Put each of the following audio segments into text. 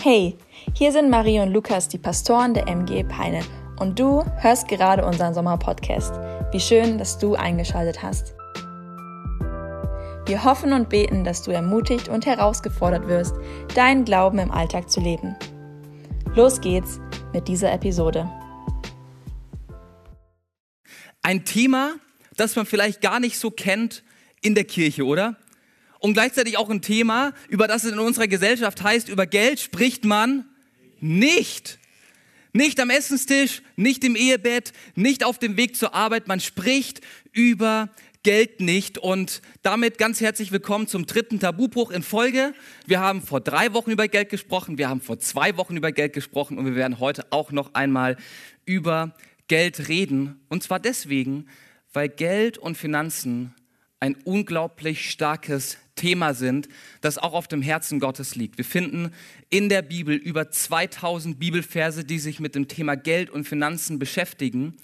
Hey, hier sind Marie und Lukas, die Pastoren der MG Peine. Und du hörst gerade unseren Sommerpodcast. Wie schön, dass du eingeschaltet hast. Wir hoffen und beten, dass du ermutigt und herausgefordert wirst, deinen Glauben im Alltag zu leben. Los geht's mit dieser Episode. Ein Thema, das man vielleicht gar nicht so kennt in der Kirche, oder? Und gleichzeitig auch ein Thema, über das es in unserer Gesellschaft heißt, über Geld spricht man nicht. Nicht am Essenstisch, nicht im Ehebett, nicht auf dem Weg zur Arbeit. Man spricht über Geld nicht. Und damit ganz herzlich willkommen zum dritten Tabubruch in Folge. Wir haben vor drei Wochen über Geld gesprochen, wir haben vor zwei Wochen über Geld gesprochen und wir werden heute auch noch einmal über Geld reden. Und zwar deswegen, weil Geld und Finanzen ein unglaublich starkes Thema sind, das auch auf dem Herzen Gottes liegt. Wir finden in der Bibel über 2000 Bibelverse, die sich mit dem Thema Geld und Finanzen beschäftigen.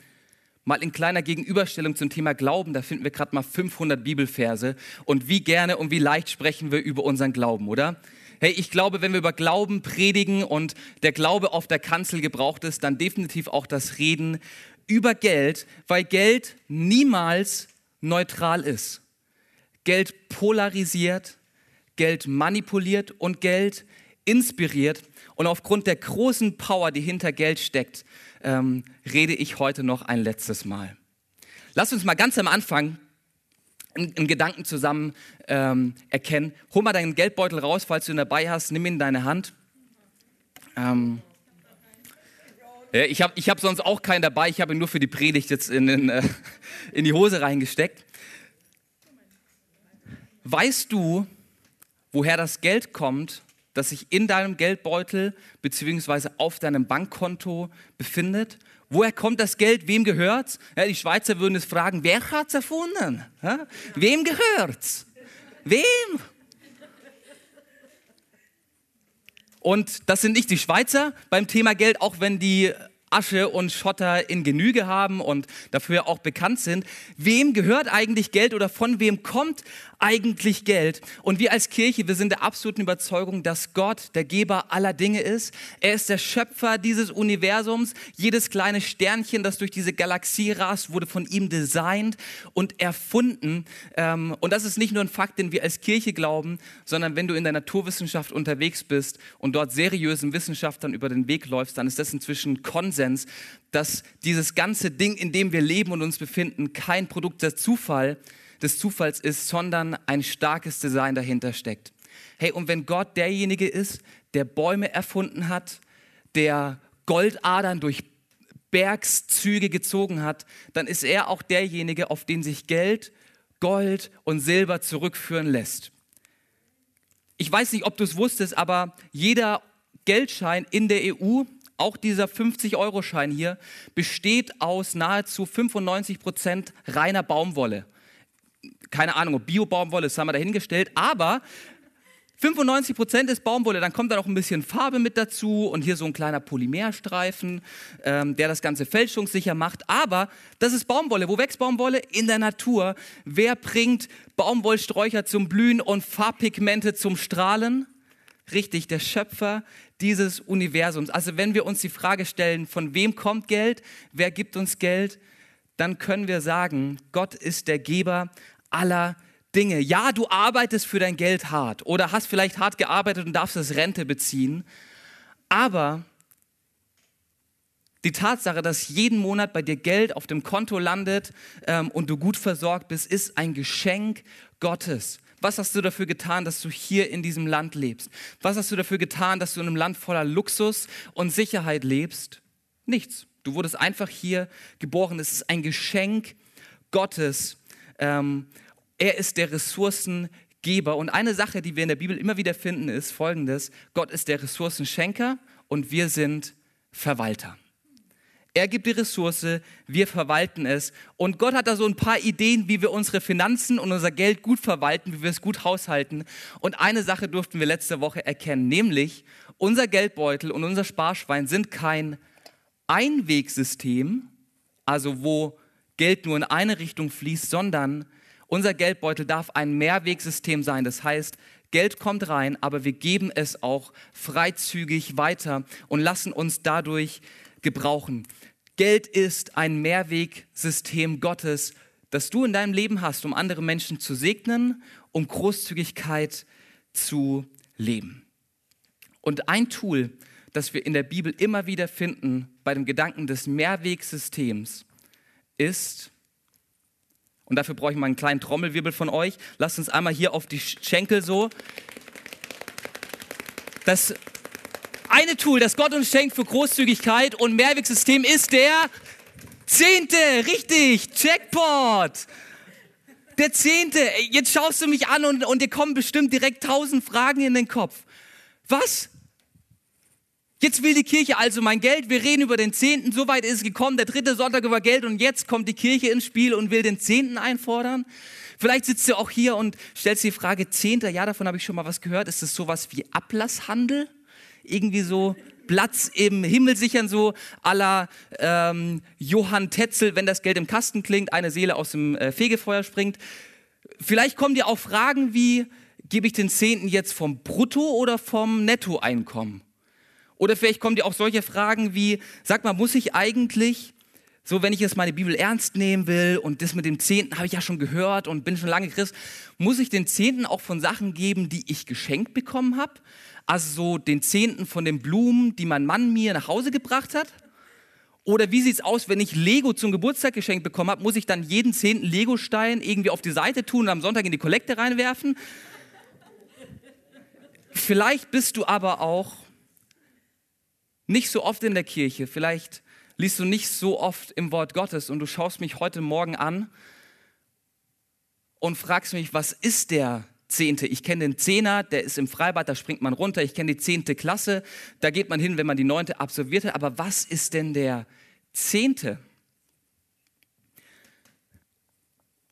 Mal in kleiner Gegenüberstellung zum Thema Glauben, da finden wir gerade mal 500 Bibelverse. Und wie gerne und wie leicht sprechen wir über unseren Glauben, oder? Hey, ich glaube, wenn wir über Glauben predigen und der Glaube auf der Kanzel gebraucht ist, dann definitiv auch das Reden über Geld, weil Geld niemals neutral ist. Geld polarisiert, Geld manipuliert und Geld inspiriert. Und aufgrund der großen Power, die hinter Geld steckt, ähm, rede ich heute noch ein letztes Mal. Lass uns mal ganz am Anfang einen Gedanken zusammen ähm, erkennen. Hol mal deinen Geldbeutel raus, falls du ihn dabei hast. Nimm ihn in deine Hand. Ähm, ich habe ich hab sonst auch keinen dabei. Ich habe ihn nur für die Predigt jetzt in, in, äh, in die Hose reingesteckt. Weißt du, woher das Geld kommt, das sich in deinem Geldbeutel bzw. auf deinem Bankkonto befindet? Woher kommt das Geld? Wem gehört's? Ja, die Schweizer würden es fragen, wer hat's erfunden? Ja? Wem gehört's? Wem? Und das sind nicht die Schweizer beim Thema Geld, auch wenn die Asche und Schotter in Genüge haben und dafür auch bekannt sind. Wem gehört eigentlich Geld oder von wem kommt eigentlich Geld? Und wir als Kirche, wir sind der absoluten Überzeugung, dass Gott der Geber aller Dinge ist. Er ist der Schöpfer dieses Universums. Jedes kleine Sternchen, das durch diese Galaxie rast, wurde von ihm designt und erfunden. Ähm, und das ist nicht nur ein Fakt, den wir als Kirche glauben, sondern wenn du in der Naturwissenschaft unterwegs bist und dort seriösen Wissenschaftlern über den Weg läufst, dann ist das inzwischen Konsens, dass dieses ganze Ding, in dem wir leben und uns befinden, kein Produkt der Zufall, des Zufalls ist, sondern ein starkes Design dahinter steckt. Hey, und wenn Gott derjenige ist, der Bäume erfunden hat, der Goldadern durch Bergszüge gezogen hat, dann ist er auch derjenige, auf den sich Geld, Gold und Silber zurückführen lässt. Ich weiß nicht, ob du es wusstest, aber jeder Geldschein in der EU, auch dieser 50-Euro-Schein hier, besteht aus nahezu 95 Prozent reiner Baumwolle keine Ahnung, ob Bio-Baumwolle ist, haben wir dahingestellt, aber 95 Prozent ist Baumwolle, dann kommt da noch ein bisschen Farbe mit dazu und hier so ein kleiner Polymerstreifen, ähm, der das Ganze fälschungssicher macht. Aber das ist Baumwolle. Wo wächst Baumwolle? In der Natur. Wer bringt Baumwollsträucher zum Blühen und Farbpigmente zum Strahlen? Richtig, der Schöpfer dieses Universums. Also wenn wir uns die Frage stellen, von wem kommt Geld, wer gibt uns Geld, dann können wir sagen, Gott ist der Geber aller Dinge. Ja, du arbeitest für dein Geld hart oder hast vielleicht hart gearbeitet und darfst es Rente beziehen, aber die Tatsache, dass jeden Monat bei dir Geld auf dem Konto landet ähm, und du gut versorgt bist, ist ein Geschenk Gottes. Was hast du dafür getan, dass du hier in diesem Land lebst? Was hast du dafür getan, dass du in einem Land voller Luxus und Sicherheit lebst? Nichts. Du wurdest einfach hier geboren. Es ist ein Geschenk Gottes. Ähm, er ist der Ressourcengeber. Und eine Sache, die wir in der Bibel immer wieder finden, ist folgendes. Gott ist der Ressourcenschenker und wir sind Verwalter. Er gibt die Ressource, wir verwalten es. Und Gott hat da so ein paar Ideen, wie wir unsere Finanzen und unser Geld gut verwalten, wie wir es gut haushalten. Und eine Sache durften wir letzte Woche erkennen, nämlich unser Geldbeutel und unser Sparschwein sind kein Einwegsystem, also wo Geld nur in eine Richtung fließt, sondern unser Geldbeutel darf ein Mehrwegsystem sein. Das heißt, Geld kommt rein, aber wir geben es auch freizügig weiter und lassen uns dadurch gebrauchen. Geld ist ein Mehrwegsystem Gottes, das du in deinem Leben hast, um andere Menschen zu segnen, um Großzügigkeit zu leben. Und ein Tool, das wir in der Bibel immer wieder finden bei dem Gedanken des Mehrwegsystems, ist, und dafür brauche ich mal einen kleinen Trommelwirbel von euch, lasst uns einmal hier auf die Schenkel so. Das eine Tool, das Gott uns schenkt für Großzügigkeit und Mehrwegsystem ist der Zehnte. Richtig, Checkpot. Der Zehnte. Jetzt schaust du mich an und, und dir kommen bestimmt direkt tausend Fragen in den Kopf. Was? Jetzt will die Kirche also mein Geld. Wir reden über den Zehnten. Soweit ist es gekommen. Der dritte Sonntag über Geld. Und jetzt kommt die Kirche ins Spiel und will den Zehnten einfordern. Vielleicht sitzt du auch hier und stellst die Frage, Zehnter, ja, davon habe ich schon mal was gehört. Ist das sowas wie Ablasshandel? Irgendwie so Platz im Himmel sichern, so aller ähm, Johann Tetzel, wenn das Geld im Kasten klingt, eine Seele aus dem äh, Fegefeuer springt. Vielleicht kommen dir auch Fragen wie, gebe ich den Zehnten jetzt vom Brutto- oder vom Nettoeinkommen? Oder vielleicht kommen dir auch solche Fragen wie, sag mal, muss ich eigentlich, so wenn ich jetzt meine Bibel ernst nehmen will und das mit dem Zehnten habe ich ja schon gehört und bin schon lange Christ, muss ich den Zehnten auch von Sachen geben, die ich geschenkt bekommen habe? Also so den Zehnten von den Blumen, die mein Mann mir nach Hause gebracht hat? Oder wie sieht es aus, wenn ich Lego zum Geburtstag geschenkt bekommen habe, muss ich dann jeden zehnten Lego-Stein irgendwie auf die Seite tun und am Sonntag in die Kollekte reinwerfen? Vielleicht bist du aber auch nicht so oft in der Kirche, vielleicht liest du nicht so oft im Wort Gottes und du schaust mich heute Morgen an und fragst mich, was ist der Zehnte. Ich kenne den Zehner, der ist im Freibad, da springt man runter. Ich kenne die zehnte Klasse, da geht man hin, wenn man die neunte absolviert hat. Aber was ist denn der Zehnte?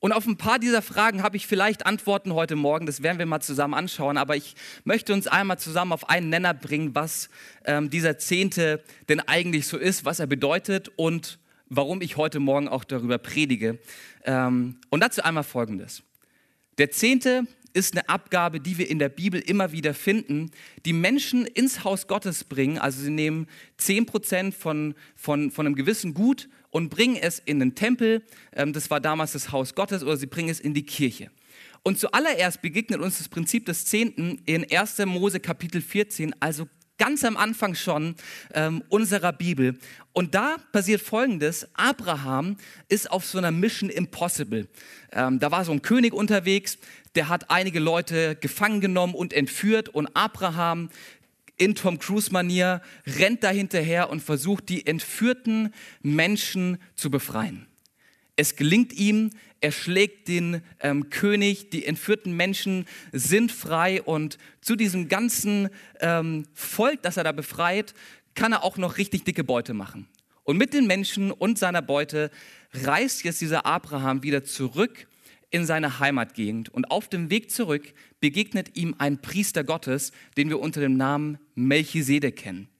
Und auf ein paar dieser Fragen habe ich vielleicht Antworten heute Morgen, das werden wir mal zusammen anschauen, aber ich möchte uns einmal zusammen auf einen Nenner bringen, was ähm, dieser Zehnte denn eigentlich so ist, was er bedeutet und warum ich heute Morgen auch darüber predige. Ähm, und dazu einmal Folgendes. Der Zehnte ist eine Abgabe, die wir in der Bibel immer wieder finden, die Menschen ins Haus Gottes bringen. Also sie nehmen 10% von, von, von einem gewissen Gut und bringen es in den Tempel. Ähm, das war damals das Haus Gottes oder sie bringen es in die Kirche. Und zuallererst begegnet uns das Prinzip des Zehnten in 1. Mose Kapitel 14, also ganz am Anfang schon ähm, unserer Bibel. Und da passiert Folgendes. Abraham ist auf so einer Mission Impossible. Ähm, da war so ein König unterwegs, der hat einige Leute gefangen genommen und entführt und Abraham in Tom Cruise-Manier rennt da hinterher und versucht, die entführten Menschen zu befreien. Es gelingt ihm, er schlägt den ähm, König, die entführten Menschen sind frei und zu diesem ganzen ähm, Volk, das er da befreit, kann er auch noch richtig dicke Beute machen. Und mit den Menschen und seiner Beute reist jetzt dieser Abraham wieder zurück in seine Heimatgegend und auf dem Weg zurück begegnet ihm ein Priester Gottes, den wir unter dem Namen Melchisedek kennen.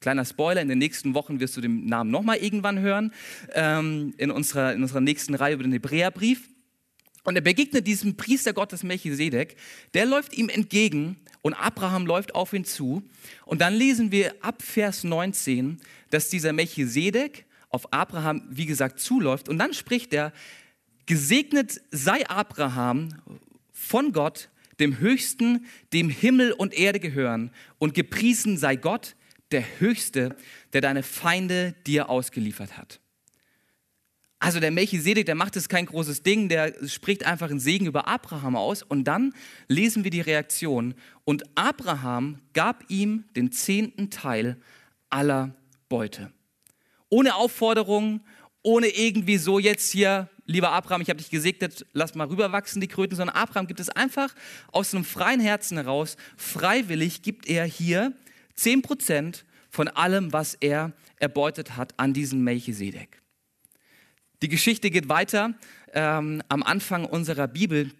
Kleiner Spoiler, in den nächsten Wochen wirst du den Namen nochmal irgendwann hören, ähm, in, unserer, in unserer nächsten Reihe über den Hebräerbrief. Und er begegnet diesem Priester Gottes Melchisedek, der läuft ihm entgegen und Abraham läuft auf ihn zu. Und dann lesen wir ab Vers 19, dass dieser Melchisedek auf Abraham, wie gesagt, zuläuft. Und dann spricht er, Gesegnet sei Abraham von Gott, dem Höchsten, dem Himmel und Erde gehören, und gepriesen sei Gott, der Höchste, der deine Feinde dir ausgeliefert hat. Also der Melchisedek, der macht es kein großes Ding, der spricht einfach einen Segen über Abraham aus und dann lesen wir die Reaktion. Und Abraham gab ihm den zehnten Teil aller Beute. Ohne Aufforderung, ohne irgendwie so jetzt hier lieber Abraham, ich habe dich gesegnet, lass mal rüberwachsen die Kröten, sondern Abraham gibt es einfach aus einem freien Herzen heraus, freiwillig gibt er hier 10% von allem, was er erbeutet hat an diesen Melchisedek. Die Geschichte geht weiter. Ähm, am Anfang unserer Bibel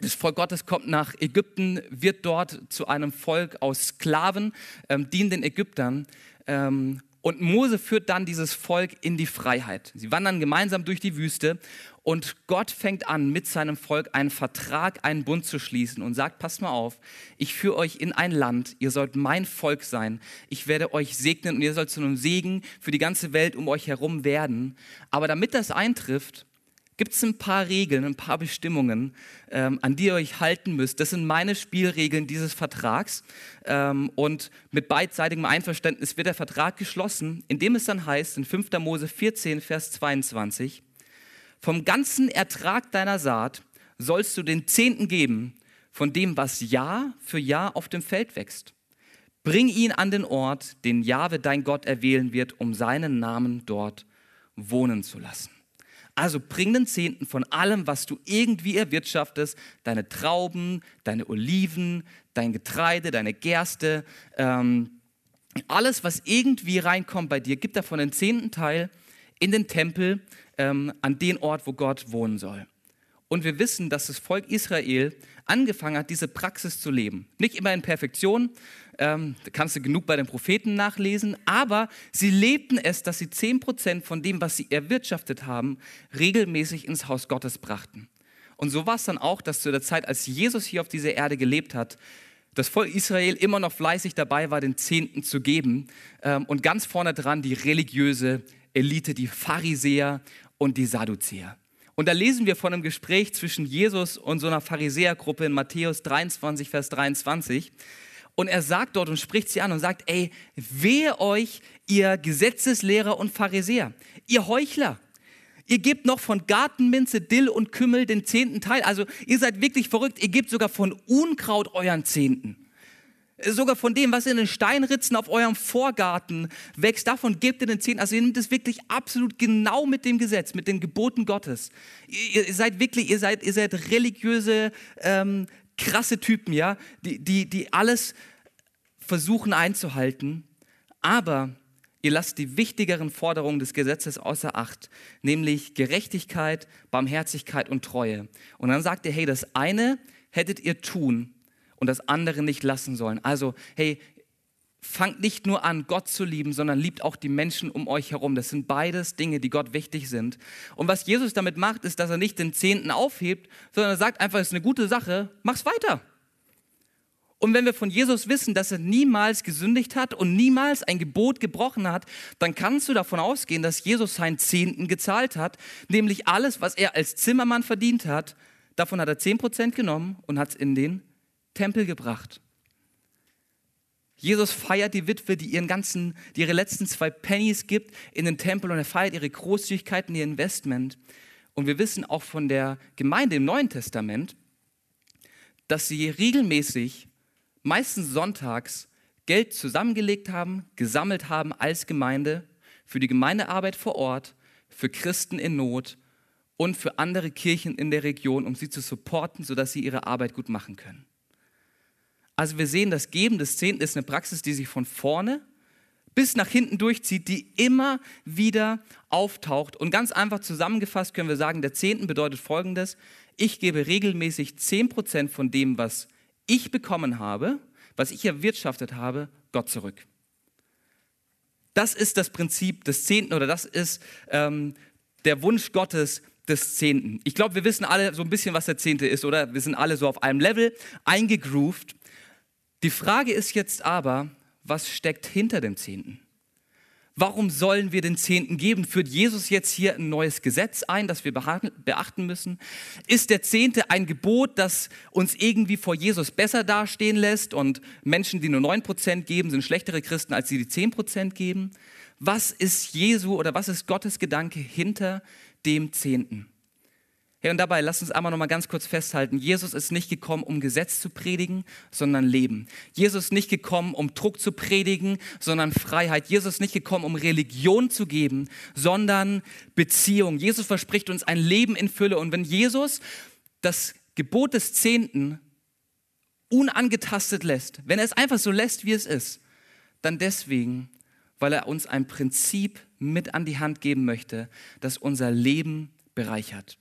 das Volk Gottes kommt nach Ägypten, wird dort zu einem Volk aus Sklaven, ähm, dient den Ägyptern. Ähm, Und Mose führt dann dieses Volk in die Freiheit. Sie wandern gemeinsam durch die Wüste und Gott fängt an, mit seinem Volk einen Vertrag, einen Bund zu schließen und sagt, passt mal auf, ich führe euch in ein Land, ihr sollt mein Volk sein, ich werde euch segnen und ihr sollt zu einem Segen für die ganze Welt um euch herum werden. Aber damit das eintrifft, gibt es ein paar Regeln, ein paar Bestimmungen, ähm, an die ihr euch halten müsst. Das sind meine Spielregeln dieses Vertrags. Ähm, und mit beidseitigem Einverständnis wird der Vertrag geschlossen, indem es dann heißt in 5. Mose 14, Vers 22, vom ganzen Ertrag deiner Saat sollst du den Zehnten geben von dem, was Jahr für Jahr auf dem Feld wächst. Bring ihn an den Ort, den Jahwe dein Gott erwählen wird, um seinen Namen dort wohnen zu lassen. Also bring den Zehnten von allem, was du irgendwie erwirtschaftest, deine Trauben, deine Oliven, dein Getreide, deine Gerste, ähm, alles, was irgendwie reinkommt bei dir, gib davon den zehnten Teil in den Tempel, ähm, an den Ort, wo Gott wohnen soll. Und wir wissen, dass das Volk Israel angefangen hat, diese Praxis zu leben. Nicht immer in Perfektion, ähm, da kannst du genug bei den Propheten nachlesen, aber sie lebten es, dass sie 10% von dem, was sie erwirtschaftet haben, regelmäßig ins Haus Gottes brachten. Und so war es dann auch, dass zu der Zeit, als Jesus hier auf dieser Erde gelebt hat, das Volk Israel immer noch fleißig dabei war, den Zehnten zu geben. Ähm, und ganz vorne dran die religiöse Elite, die Pharisäer und die Sadduzäer. Und da lesen wir von einem Gespräch zwischen Jesus und so einer Pharisäergruppe in Matthäus 23, Vers 23. Und er sagt dort und spricht sie an und sagt, ey, wehe euch, ihr Gesetzeslehrer und Pharisäer, ihr Heuchler. Ihr gebt noch von Gartenminze, Dill und Kümmel den zehnten Teil. Also ihr seid wirklich verrückt. Ihr gebt sogar von Unkraut euren Zehnten. Sogar von dem, was in den Steinritzen auf eurem Vorgarten wächst, davon gebt ihr den Zehnten. Also ihr nehmt es wirklich absolut genau mit dem Gesetz, mit den Geboten Gottes. Ihr, ihr seid wirklich, ihr seid, ihr seid religiöse, ähm, krasse Typen, ja, die, die, die alles versuchen einzuhalten, aber ihr lasst die wichtigeren Forderungen des Gesetzes außer Acht, nämlich Gerechtigkeit, Barmherzigkeit und Treue. Und dann sagt ihr, hey, das eine hättet ihr tun und das andere nicht lassen sollen. Also, hey, fangt nicht nur an, Gott zu lieben, sondern liebt auch die Menschen um euch herum. Das sind beides Dinge, die Gott wichtig sind. Und was Jesus damit macht, ist, dass er nicht den Zehnten aufhebt, sondern er sagt einfach, es ist eine gute Sache, mach's weiter. Und wenn wir von Jesus wissen, dass er niemals gesündigt hat und niemals ein Gebot gebrochen hat, dann kannst du davon ausgehen, dass Jesus seinen Zehnten gezahlt hat, nämlich alles, was er als Zimmermann verdient hat. Davon hat er 10% genommen und hat es in den Tempel gebracht. Jesus feiert die Witwe, die ihren ganzen, die ihre letzten zwei Pennies gibt in den Tempel und er feiert ihre Großzügigkeit und ihr Investment. Und wir wissen auch von der Gemeinde im Neuen Testament, dass sie regelmäßig meistens sonntags Geld zusammengelegt haben, gesammelt haben als Gemeinde für die Gemeindearbeit vor Ort, für Christen in Not und für andere Kirchen in der Region, um sie zu supporten, sodass sie ihre Arbeit gut machen können. Also wir sehen, das Geben des Zehnten ist eine Praxis, die sich von vorne bis nach hinten durchzieht, die immer wieder auftaucht. Und ganz einfach zusammengefasst können wir sagen, der Zehnten bedeutet Folgendes. Ich gebe regelmäßig 10% von dem, was ich bekommen habe, was ich erwirtschaftet habe, Gott zurück. Das ist das Prinzip des Zehnten oder das ist ähm, der Wunsch Gottes des Zehnten. Ich glaube, wir wissen alle so ein bisschen, was der Zehnte ist, oder? Wir sind alle so auf einem Level eingegroovt. Die Frage ist jetzt aber, was steckt hinter dem Zehnten? Warum sollen wir den Zehnten geben? Führt Jesus jetzt hier ein neues Gesetz ein, das wir beachten müssen? Ist der Zehnte ein Gebot, das uns irgendwie vor Jesus besser dastehen lässt und Menschen, die nur 9% geben, sind schlechtere Christen, als die, die 10% geben? Was ist Jesu oder was ist Gottes Gedanke hinter dem Zehnten? Hey, und dabei lass uns einmal noch mal ganz kurz festhalten, Jesus ist nicht gekommen, um Gesetz zu predigen, sondern Leben. Jesus ist nicht gekommen, um Druck zu predigen, sondern Freiheit. Jesus ist nicht gekommen, um Religion zu geben, sondern Beziehung. Jesus verspricht uns ein Leben in Fülle. Und wenn Jesus das Gebot des Zehnten unangetastet lässt, wenn er es einfach so lässt, wie es ist, dann deswegen, weil er uns ein Prinzip mit an die Hand geben möchte, das unser Leben bereichert.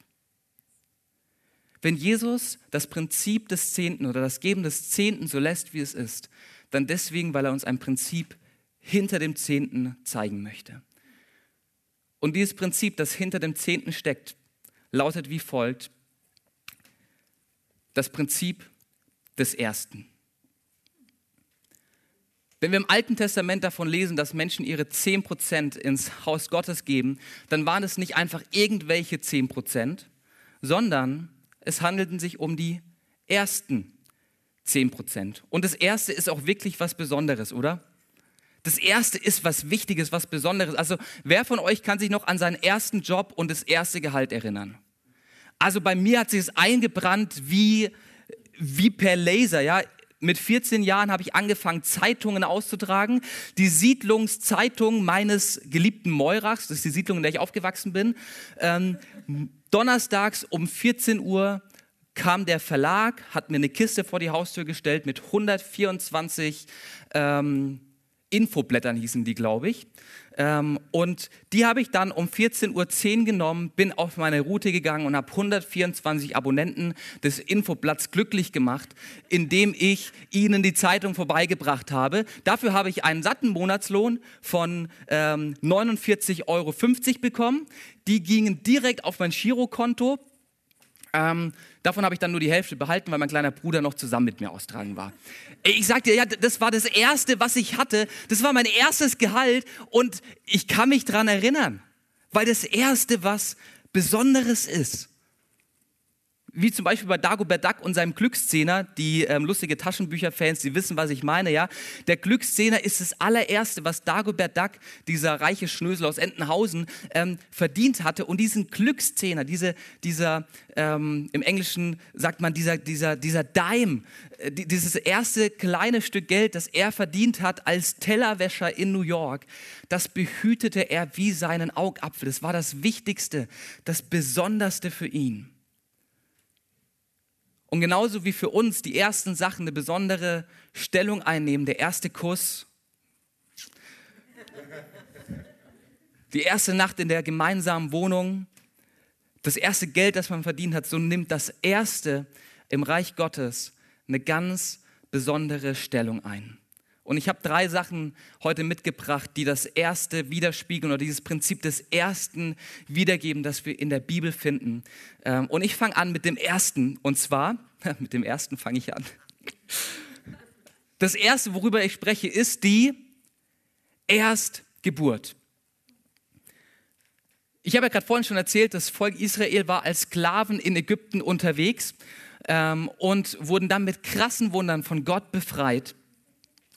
Wenn Jesus das Prinzip des Zehnten oder das Geben des Zehnten so lässt, wie es ist, dann deswegen, weil er uns ein Prinzip hinter dem Zehnten zeigen möchte. Und dieses Prinzip, das hinter dem Zehnten steckt, lautet wie folgt. Das Prinzip des Ersten. Wenn wir im Alten Testament davon lesen, dass Menschen ihre 10% ins Haus Gottes geben, dann waren es nicht einfach irgendwelche 10%, sondern es handelten sich um die ersten 10%. Und das erste ist auch wirklich was Besonderes, oder? Das erste ist was Wichtiges, was Besonderes. Also wer von euch kann sich noch an seinen ersten Job und das erste Gehalt erinnern? Also bei mir hat sich es eingebrannt wie, wie per Laser, ja. Mit 14 Jahren habe ich angefangen, Zeitungen auszutragen. Die Siedlungszeitung meines geliebten Meurachs, das ist die Siedlung, in der ich aufgewachsen bin. Ähm, donnerstags um 14 Uhr kam der Verlag, hat mir eine Kiste vor die Haustür gestellt mit 124 ähm, Infoblättern hießen die, glaube ich. Ähm, und die habe ich dann um 14.10 Uhr genommen, bin auf meine Route gegangen und habe 124 Abonnenten des Infoblatts glücklich gemacht, indem ich ihnen die Zeitung vorbeigebracht habe. Dafür habe ich einen satten Monatslohn von ähm, 49,50 Euro bekommen. Die gingen direkt auf mein Girokonto. Ähm, davon habe ich dann nur die Hälfte behalten, weil mein kleiner Bruder noch zusammen mit mir austragen war. Ich sagte, ja, das war das Erste, was ich hatte. Das war mein erstes Gehalt und ich kann mich daran erinnern, weil das Erste, was Besonderes ist wie zum Beispiel bei Dagobert Duck und seinem Glückszehner, die ähm, lustige Taschenbücherfans, die wissen, was ich meine, ja. Der Glückszehner ist das allererste, was Dagobert Duck, dieser reiche Schnösel aus Entenhausen, ähm, verdient hatte. Und diesen Glückszehner, diese, dieser, ähm, im Englischen sagt man, dieser, dieser, dieser Dime, äh, dieses erste kleine Stück Geld, das er verdient hat als Tellerwäscher in New York, das behütete er wie seinen Augapfel. Das war das Wichtigste, das Besonderste für ihn. Und genauso wie für uns die ersten Sachen eine besondere Stellung einnehmen, der erste Kuss, die erste Nacht in der gemeinsamen Wohnung, das erste Geld, das man verdient hat, so nimmt das erste im Reich Gottes eine ganz besondere Stellung ein. Und ich habe drei Sachen heute mitgebracht, die das erste widerspiegeln oder dieses Prinzip des ersten wiedergeben, das wir in der Bibel finden. Ähm, und ich fange an mit dem ersten. Und zwar, mit dem ersten fange ich an. Das erste, worüber ich spreche, ist die Erstgeburt. Ich habe ja gerade vorhin schon erzählt, das Volk Israel war als Sklaven in Ägypten unterwegs ähm, und wurden dann mit krassen Wundern von Gott befreit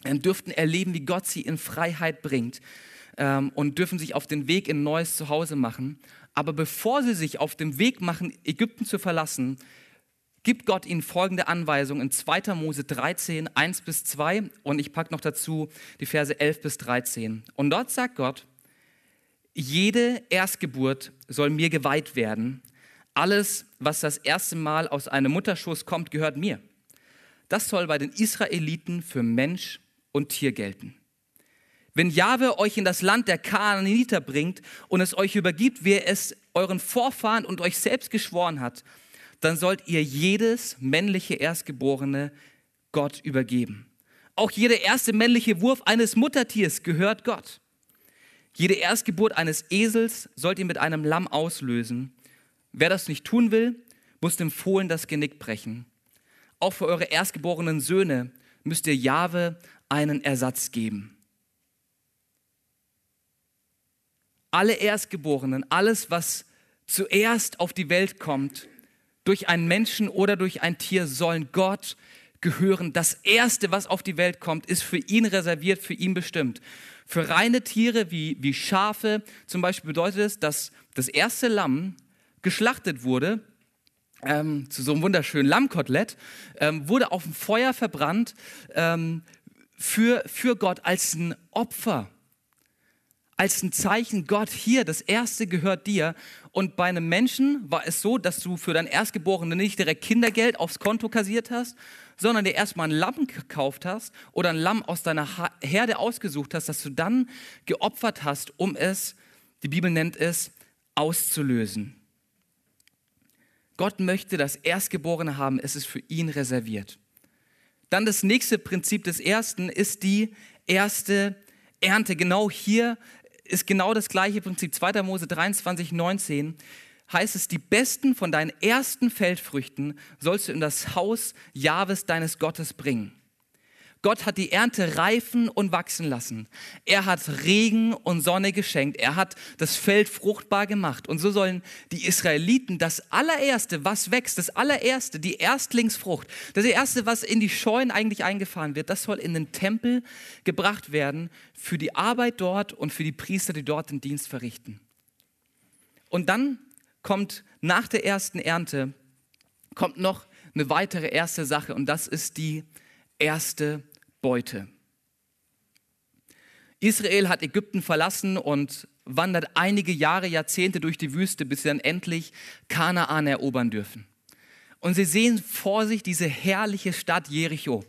dürften erleben, wie Gott sie in Freiheit bringt ähm, und dürfen sich auf den Weg in neues Zuhause machen. Aber bevor sie sich auf den Weg machen, Ägypten zu verlassen, gibt Gott ihnen folgende Anweisung in 2. Mose 13, 1 bis 2 und ich packe noch dazu die Verse 11 bis 13. Und dort sagt Gott, jede Erstgeburt soll mir geweiht werden. Alles, was das erste Mal aus einem Mutterschoß kommt, gehört mir. Das soll bei den Israeliten für Mensch und Tier gelten. Wenn Jahwe euch in das Land der Kanaaniter bringt und es euch übergibt, wie er es euren Vorfahren und euch selbst geschworen hat, dann sollt ihr jedes männliche Erstgeborene Gott übergeben. Auch jeder erste männliche Wurf eines Muttertiers gehört Gott. Jede Erstgeburt eines Esels sollt ihr mit einem Lamm auslösen. Wer das nicht tun will, muss dem Fohlen das Genick brechen. Auch für eure erstgeborenen Söhne müsst ihr Jahwe einen Ersatz geben. Alle Erstgeborenen, alles, was zuerst auf die Welt kommt, durch einen Menschen oder durch ein Tier, sollen Gott gehören. Das Erste, was auf die Welt kommt, ist für ihn reserviert, für ihn bestimmt. Für reine Tiere wie, wie Schafe zum Beispiel bedeutet es, dass das erste Lamm geschlachtet wurde, ähm, zu so einem wunderschönen Lammkotelett, ähm, wurde auf dem Feuer verbrannt ähm, für, für Gott als ein Opfer, als ein Zeichen, Gott, hier, das erste gehört dir. Und bei einem Menschen war es so, dass du für dein Erstgeborene nicht direkt Kindergeld aufs Konto kassiert hast, sondern dir erstmal ein Lamm gekauft hast oder ein Lamm aus deiner Herde ausgesucht hast, dass du dann geopfert hast, um es, die Bibel nennt es, auszulösen. Gott möchte das Erstgeborene haben, es ist für ihn reserviert. Dann das nächste Prinzip des ersten ist die erste Ernte. Genau hier ist genau das gleiche Prinzip. 2. Mose 23, 19 heißt es, die besten von deinen ersten Feldfrüchten sollst du in das Haus Jahwes deines Gottes bringen. Gott hat die Ernte reifen und wachsen lassen. Er hat Regen und Sonne geschenkt. Er hat das Feld fruchtbar gemacht. Und so sollen die Israeliten das allererste, was wächst, das allererste, die Erstlingsfrucht, das erste, was in die Scheunen eigentlich eingefahren wird, das soll in den Tempel gebracht werden für die Arbeit dort und für die Priester, die dort den Dienst verrichten. Und dann kommt nach der ersten Ernte, kommt noch eine weitere erste Sache und das ist die erste Beute. Israel hat Ägypten verlassen und wandert einige Jahre, Jahrzehnte durch die Wüste, bis sie dann endlich Kanaan erobern dürfen. Und sie sehen vor sich diese herrliche Stadt Jericho.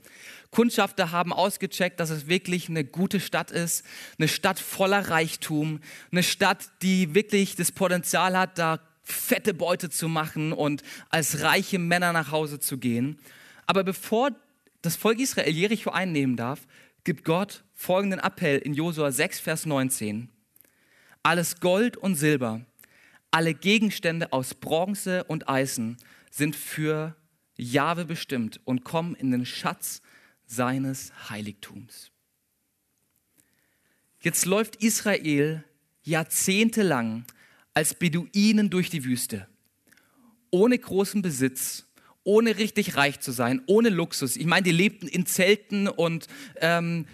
Kundschafter haben ausgecheckt, dass es wirklich eine gute Stadt ist, eine Stadt voller Reichtum, eine Stadt, die wirklich das Potenzial hat, da fette Beute zu machen und als reiche Männer nach Hause zu gehen. Aber bevor das Volk Israel Jericho einnehmen darf, gibt Gott folgenden Appell in Josua 6, Vers 19. Alles Gold und Silber, alle Gegenstände aus Bronze und Eisen sind für Jahwe bestimmt und kommen in den Schatz seines Heiligtums. Jetzt läuft Israel jahrzehntelang als Beduinen durch die Wüste, ohne großen Besitz, ohne richtig reich zu sein, ohne Luxus. Ich meine, die lebten in Zelten und ähm,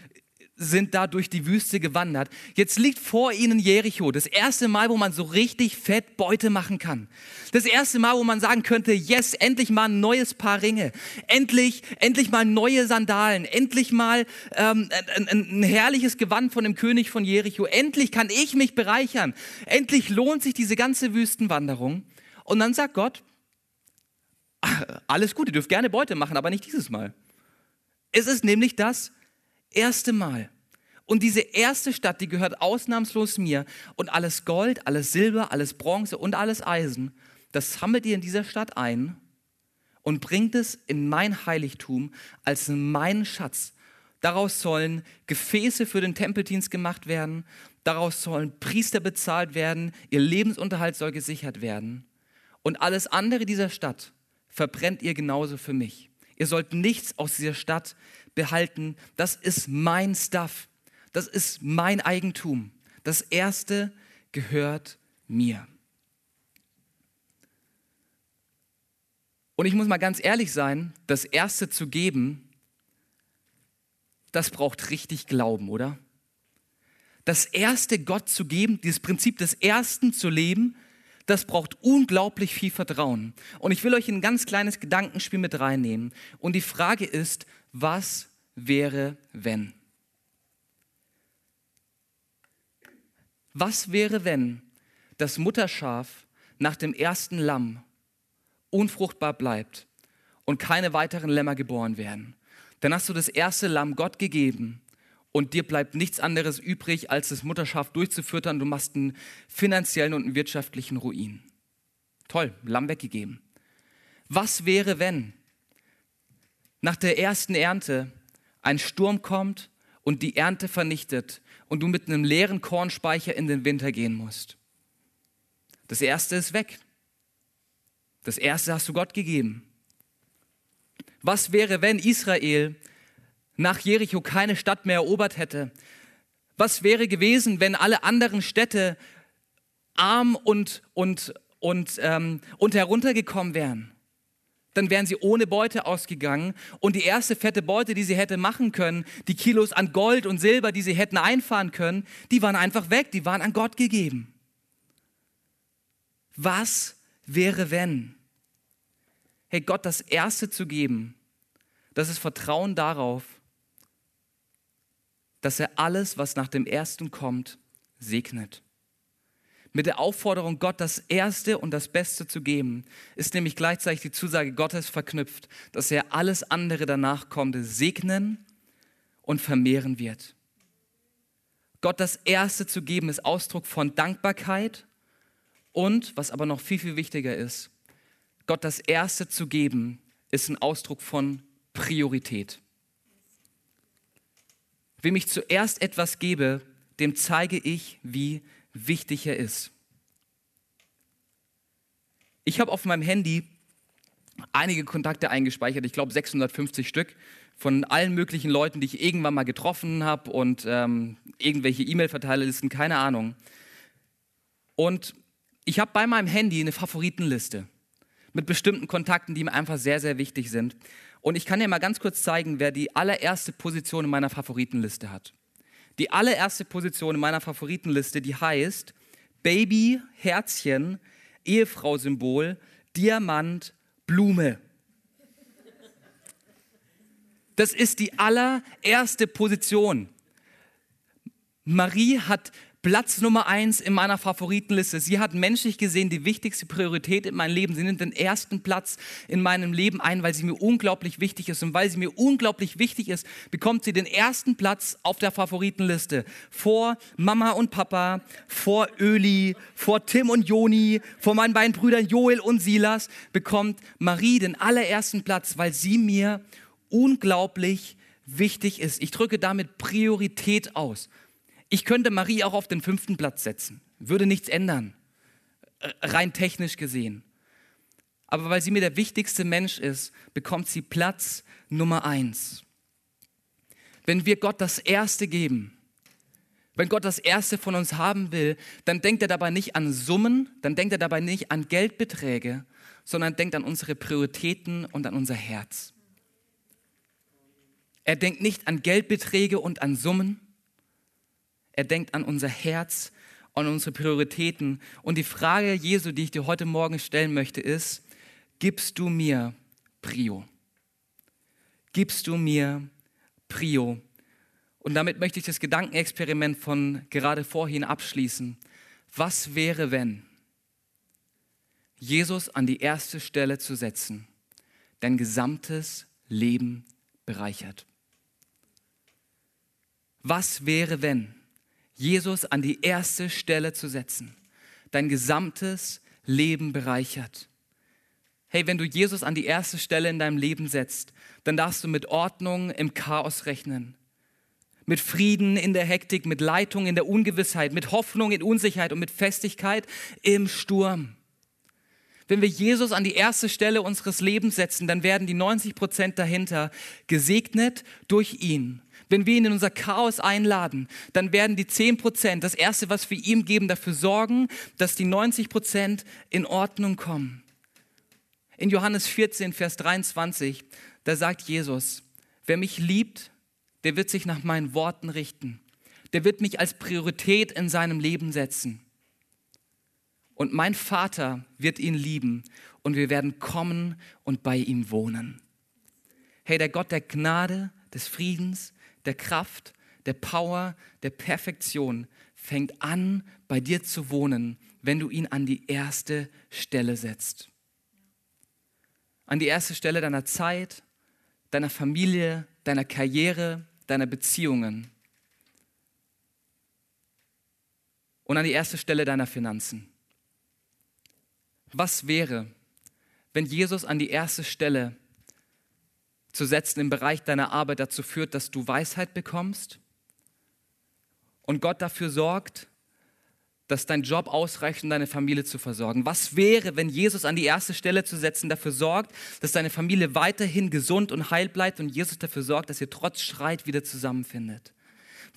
sind da durch die Wüste gewandert. Jetzt liegt vor ihnen Jericho, das erste Mal, wo man so richtig fett Beute machen kann. Das erste Mal, wo man sagen könnte, yes, endlich mal ein neues Paar Ringe, endlich, endlich mal neue Sandalen, endlich mal ähm, ein, ein, ein herrliches Gewand von dem König von Jericho, endlich kann ich mich bereichern, endlich lohnt sich diese ganze Wüstenwanderung. Und dann sagt Gott, alles gut, ihr dürft gerne Beute machen, aber nicht dieses Mal. Es ist nämlich das erste Mal. Und diese erste Stadt, die gehört ausnahmslos mir. Und alles Gold, alles Silber, alles Bronze und alles Eisen, das sammelt ihr in dieser Stadt ein und bringt es in mein Heiligtum als meinen Schatz. Daraus sollen Gefäße für den Tempeldienst gemacht werden. Daraus sollen Priester bezahlt werden. Ihr Lebensunterhalt soll gesichert werden. Und alles andere dieser Stadt verbrennt ihr genauso für mich. Ihr sollt nichts aus dieser Stadt behalten. Das ist mein Stuff. Das ist mein Eigentum. Das Erste gehört mir. Und ich muss mal ganz ehrlich sein, das Erste zu geben, das braucht richtig Glauben, oder? Das Erste Gott zu geben, dieses Prinzip des Ersten zu leben, das braucht unglaublich viel Vertrauen. Und ich will euch ein ganz kleines Gedankenspiel mit reinnehmen. Und die Frage ist, was wäre, wenn? Was wäre, wenn das Mutterschaf nach dem ersten Lamm unfruchtbar bleibt und keine weiteren Lämmer geboren werden? Dann hast du das erste Lamm Gott gegeben und dir bleibt nichts anderes übrig, als das Mutterschaf durchzufüttern. Du machst einen finanziellen und einen wirtschaftlichen Ruin. Toll, Lamm weggegeben. Was wäre, wenn nach der ersten Ernte ein Sturm kommt und die Ernte vernichtet und du mit einem leeren Kornspeicher in den Winter gehen musst? Das erste ist weg. Das erste hast du Gott gegeben. Was wäre, wenn Israel nach Jericho keine Stadt mehr erobert hätte? Was wäre gewesen, wenn alle anderen Städte arm und, und, und, ähm, und heruntergekommen wären? Dann wären sie ohne Beute ausgegangen und die erste fette Beute, die sie hätte machen können, die Kilos an Gold und Silber, die sie hätten einfahren können, die waren einfach weg, die waren an Gott gegeben. Was wäre, wenn? Hey, Gott das Erste zu geben, das ist Vertrauen darauf, dass er alles, was nach dem Ersten kommt, segnet. Mit der Aufforderung, Gott das Erste und das Beste zu geben, ist nämlich gleichzeitig die Zusage Gottes verknüpft, dass er alles andere danach kommende segnen und vermehren wird. Gott das Erste zu geben, ist Ausdruck von Dankbarkeit und, was aber noch viel, viel wichtiger ist, Gott das Erste zu geben, ist ein Ausdruck von Priorität. Wem ich zuerst etwas gebe, dem zeige ich, wie wichtig er ist. Ich habe auf meinem Handy einige Kontakte eingespeichert, ich glaube 650 Stück, von allen möglichen Leuten, die ich irgendwann mal getroffen habe und ähm, irgendwelche E-Mail-Verteilerlisten, keine Ahnung. Und ich habe bei meinem Handy eine Favoritenliste mit bestimmten Kontakten, die mir einfach sehr, sehr wichtig sind. Und ich kann dir mal ganz kurz zeigen, wer die allererste Position in meiner Favoritenliste hat. Die allererste Position in meiner Favoritenliste, die heißt Baby, Herzchen, Ehefrau-Symbol, Diamant, Blume. Das ist die allererste Position. Marie hat Platz Nummer eins in meiner Favoritenliste. Sie hat menschlich gesehen die wichtigste Priorität in meinem Leben. Sie nimmt den ersten Platz in meinem Leben ein, weil sie mir unglaublich wichtig ist. Und weil sie mir unglaublich wichtig ist, bekommt sie den ersten Platz auf der Favoritenliste. Vor Mama und Papa, vor Öli, vor Tim und Joni, vor meinen beiden Brüdern Joel und Silas, bekommt Marie den allerersten Platz, weil sie mir unglaublich wichtig ist. Ich drücke damit Priorität aus. Ich könnte Marie auch auf den fünften Platz setzen, würde nichts ändern, rein technisch gesehen. Aber weil sie mir der wichtigste Mensch ist, bekommt sie Platz Nummer eins. Wenn wir Gott das Erste geben, wenn Gott das Erste von uns haben will, dann denkt er dabei nicht an Summen, dann denkt er dabei nicht an Geldbeträge, sondern denkt an unsere Prioritäten und an unser Herz. Er denkt nicht an Geldbeträge und an Summen, er denkt an unser Herz und unsere Prioritäten. Und die Frage Jesu, die ich dir heute Morgen stellen möchte, ist, gibst du mir Prio? Gibst du mir Prio? Und damit möchte ich das Gedankenexperiment von gerade vorhin abschließen. Was wäre, wenn Jesus an die erste Stelle zu setzen, dein gesamtes Leben bereichert? Was wäre, wenn Jesus an die erste Stelle zu setzen, dein gesamtes Leben bereichert. Hey, wenn du Jesus an die erste Stelle in deinem Leben setzt, dann darfst du mit Ordnung im Chaos rechnen. Mit Frieden in der Hektik, mit Leitung in der Ungewissheit, mit Hoffnung in Unsicherheit und mit Festigkeit im Sturm. Wenn wir Jesus an die erste Stelle unseres Lebens setzen, dann werden die 90 Prozent dahinter gesegnet durch ihn wenn wir ihn in unser Chaos einladen, dann werden die 10 Prozent, das Erste, was wir ihm geben, dafür sorgen, dass die 90 Prozent in Ordnung kommen. In Johannes 14, Vers 23, da sagt Jesus, wer mich liebt, der wird sich nach meinen Worten richten. Der wird mich als Priorität in seinem Leben setzen. Und mein Vater wird ihn lieben und wir werden kommen und bei ihm wohnen. Hey, der Gott der Gnade, des Friedens, der Kraft, der Power, der Perfektion fängt an, bei dir zu wohnen, wenn du ihn an die erste Stelle setzt. An die erste Stelle deiner Zeit, deiner Familie, deiner Karriere, deiner Beziehungen. Und an die erste Stelle deiner Finanzen. Was wäre, wenn Jesus an die erste Stelle zu setzen im Bereich deiner Arbeit dazu führt, dass du Weisheit bekommst und Gott dafür sorgt, dass dein Job ausreicht, um deine Familie zu versorgen. Was wäre, wenn Jesus an die erste Stelle zu setzen dafür sorgt, dass deine Familie weiterhin gesund und heil bleibt und Jesus dafür sorgt, dass ihr trotz Streit wieder zusammenfindet?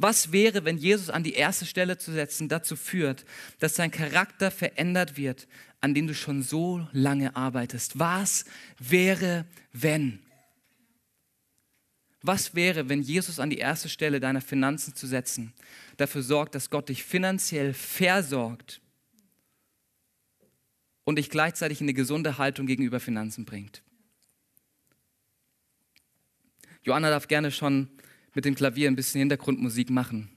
Was wäre, wenn Jesus an die erste Stelle zu setzen dazu führt, dass dein Charakter verändert wird, an dem du schon so lange arbeitest? Was wäre, wenn? Was wäre, wenn Jesus an die erste Stelle deiner Finanzen zu setzen dafür sorgt, dass Gott dich finanziell versorgt und dich gleichzeitig in eine gesunde Haltung gegenüber Finanzen bringt? Joanna darf gerne schon mit dem Klavier ein bisschen Hintergrundmusik machen.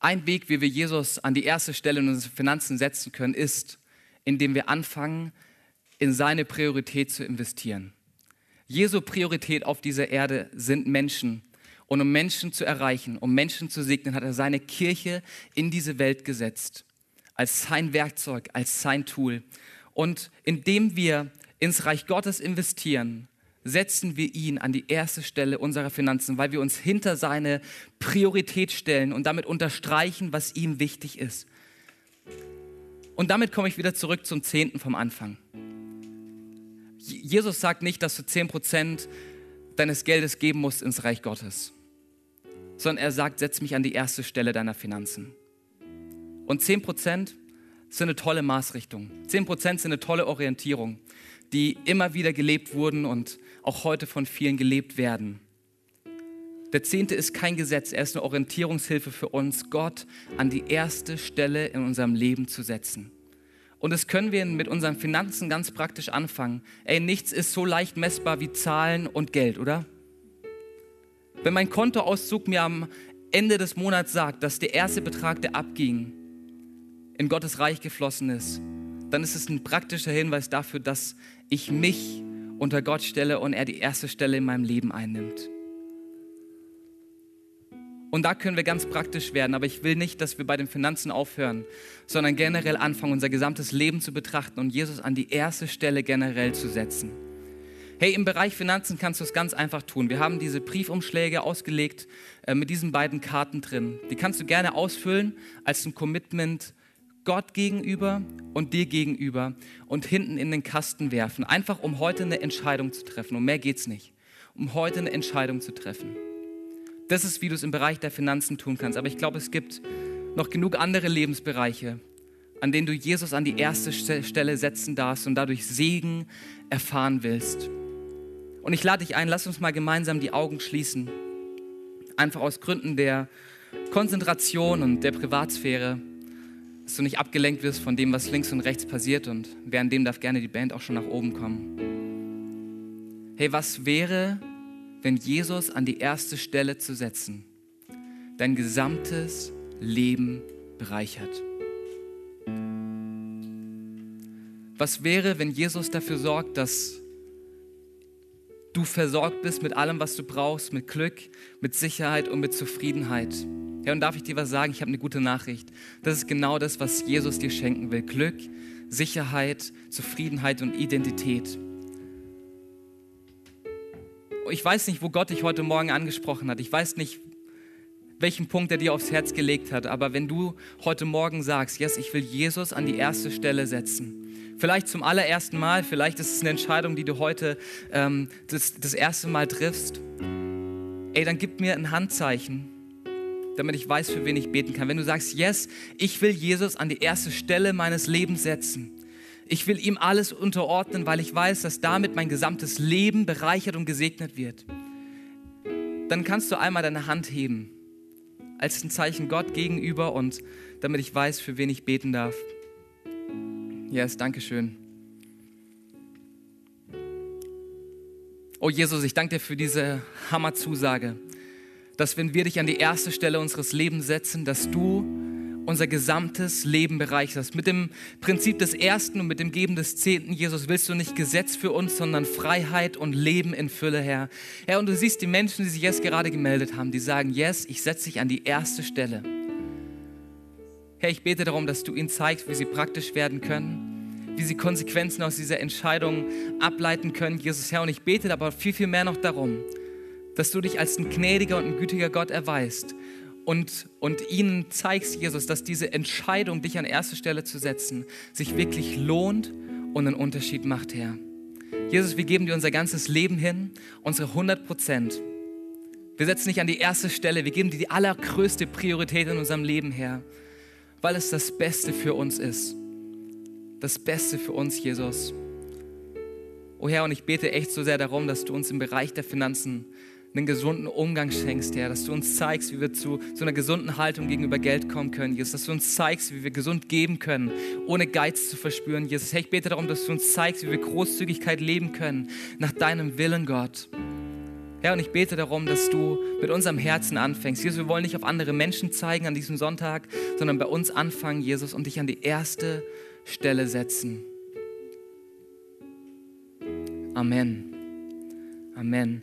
Ein Weg, wie wir Jesus an die erste Stelle in unsere Finanzen setzen können, ist, indem wir anfangen, in seine Priorität zu investieren. Jesu Priorität auf dieser Erde sind Menschen. Und um Menschen zu erreichen, um Menschen zu segnen, hat er seine Kirche in diese Welt gesetzt. Als sein Werkzeug, als sein Tool. Und indem wir ins Reich Gottes investieren, setzen wir ihn an die erste Stelle unserer Finanzen, weil wir uns hinter seine Priorität stellen und damit unterstreichen, was ihm wichtig ist. Und damit komme ich wieder zurück zum Zehnten vom Anfang. Jesus sagt nicht, dass du zehn Prozent deines Geldes geben musst ins Reich Gottes, sondern er sagt, setz mich an die erste Stelle deiner Finanzen. Und zehn Prozent sind eine tolle Maßrichtung. Zehn Prozent sind eine tolle Orientierung, die immer wieder gelebt wurden und auch heute von vielen gelebt werden. Der Zehnte ist kein Gesetz, er ist eine Orientierungshilfe für uns, Gott an die erste Stelle in unserem Leben zu setzen. Und das können wir mit unseren Finanzen ganz praktisch anfangen. Ey, nichts ist so leicht messbar wie Zahlen und Geld, oder? Wenn mein Kontoauszug mir am Ende des Monats sagt, dass der erste Betrag, der abging, in Gottes Reich geflossen ist, dann ist es ein praktischer Hinweis dafür, dass ich mich unter Gott stelle und er die erste Stelle in meinem Leben einnimmt. Und da können wir ganz praktisch werden, aber ich will nicht, dass wir bei den Finanzen aufhören, sondern generell anfangen, unser gesamtes Leben zu betrachten und Jesus an die erste Stelle generell zu setzen. Hey, im Bereich Finanzen kannst du es ganz einfach tun. Wir haben diese Briefumschläge ausgelegt äh, mit diesen beiden Karten drin. Die kannst du gerne ausfüllen als ein Commitment Gott gegenüber und dir gegenüber und hinten in den Kasten werfen. Einfach um heute eine Entscheidung zu treffen. Um mehr geht es nicht. Um heute eine Entscheidung zu treffen. Das ist, wie du es im Bereich der Finanzen tun kannst. Aber ich glaube, es gibt noch genug andere Lebensbereiche, an denen du Jesus an die erste Stelle setzen darfst und dadurch Segen erfahren willst. Und ich lade dich ein, lass uns mal gemeinsam die Augen schließen. Einfach aus Gründen der Konzentration und der Privatsphäre dass du nicht abgelenkt wirst von dem, was links und rechts passiert und währenddem darf gerne die Band auch schon nach oben kommen. Hey, was wäre, wenn Jesus an die erste Stelle zu setzen dein gesamtes Leben bereichert? Was wäre, wenn Jesus dafür sorgt, dass du versorgt bist mit allem, was du brauchst, mit Glück, mit Sicherheit und mit Zufriedenheit? Ja, und darf ich dir was sagen? Ich habe eine gute Nachricht. Das ist genau das, was Jesus dir schenken will. Glück, Sicherheit, Zufriedenheit und Identität. Ich weiß nicht, wo Gott dich heute Morgen angesprochen hat. Ich weiß nicht, welchen Punkt er dir aufs Herz gelegt hat. Aber wenn du heute Morgen sagst, yes, ich will Jesus an die erste Stelle setzen, vielleicht zum allerersten Mal, vielleicht ist es eine Entscheidung, die du heute ähm, das, das erste Mal triffst, ey, dann gib mir ein Handzeichen damit ich weiß, für wen ich beten kann. Wenn du sagst, yes, ich will Jesus an die erste Stelle meines Lebens setzen. Ich will ihm alles unterordnen, weil ich weiß, dass damit mein gesamtes Leben bereichert und gesegnet wird. Dann kannst du einmal deine Hand heben als ein Zeichen Gott gegenüber und damit ich weiß, für wen ich beten darf. Yes, danke schön. Oh Jesus, ich danke dir für diese Hammerzusage dass wenn wir dich an die erste Stelle unseres Lebens setzen, dass du unser gesamtes Leben bereicherst. Mit dem Prinzip des Ersten und mit dem Geben des Zehnten, Jesus, willst du nicht Gesetz für uns, sondern Freiheit und Leben in Fülle, Herr. Herr, und du siehst die Menschen, die sich jetzt gerade gemeldet haben, die sagen, yes, ich setze dich an die erste Stelle. Herr, ich bete darum, dass du ihnen zeigst, wie sie praktisch werden können, wie sie Konsequenzen aus dieser Entscheidung ableiten können, Jesus, Herr. Und ich bete aber viel, viel mehr noch darum, dass du dich als ein gnädiger und ein gütiger Gott erweist und, und ihnen zeigst, Jesus, dass diese Entscheidung, dich an erste Stelle zu setzen, sich wirklich lohnt und einen Unterschied macht, Herr. Jesus, wir geben dir unser ganzes Leben hin, unsere 100 Prozent. Wir setzen dich an die erste Stelle, wir geben dir die allergrößte Priorität in unserem Leben, Herr, weil es das Beste für uns ist. Das Beste für uns, Jesus. Oh Herr, und ich bete echt so sehr darum, dass du uns im Bereich der Finanzen einen gesunden Umgang schenkst, Herr, dass du uns zeigst, wie wir zu, zu einer gesunden Haltung gegenüber Geld kommen können, Jesus, dass du uns zeigst, wie wir gesund geben können, ohne Geiz zu verspüren, Jesus. Herr, ich bete darum, dass du uns zeigst, wie wir Großzügigkeit leben können, nach deinem Willen, Gott. Herr, und ich bete darum, dass du mit unserem Herzen anfängst. Jesus, wir wollen nicht auf andere Menschen zeigen an diesem Sonntag, sondern bei uns anfangen, Jesus, und dich an die erste Stelle setzen. Amen. Amen.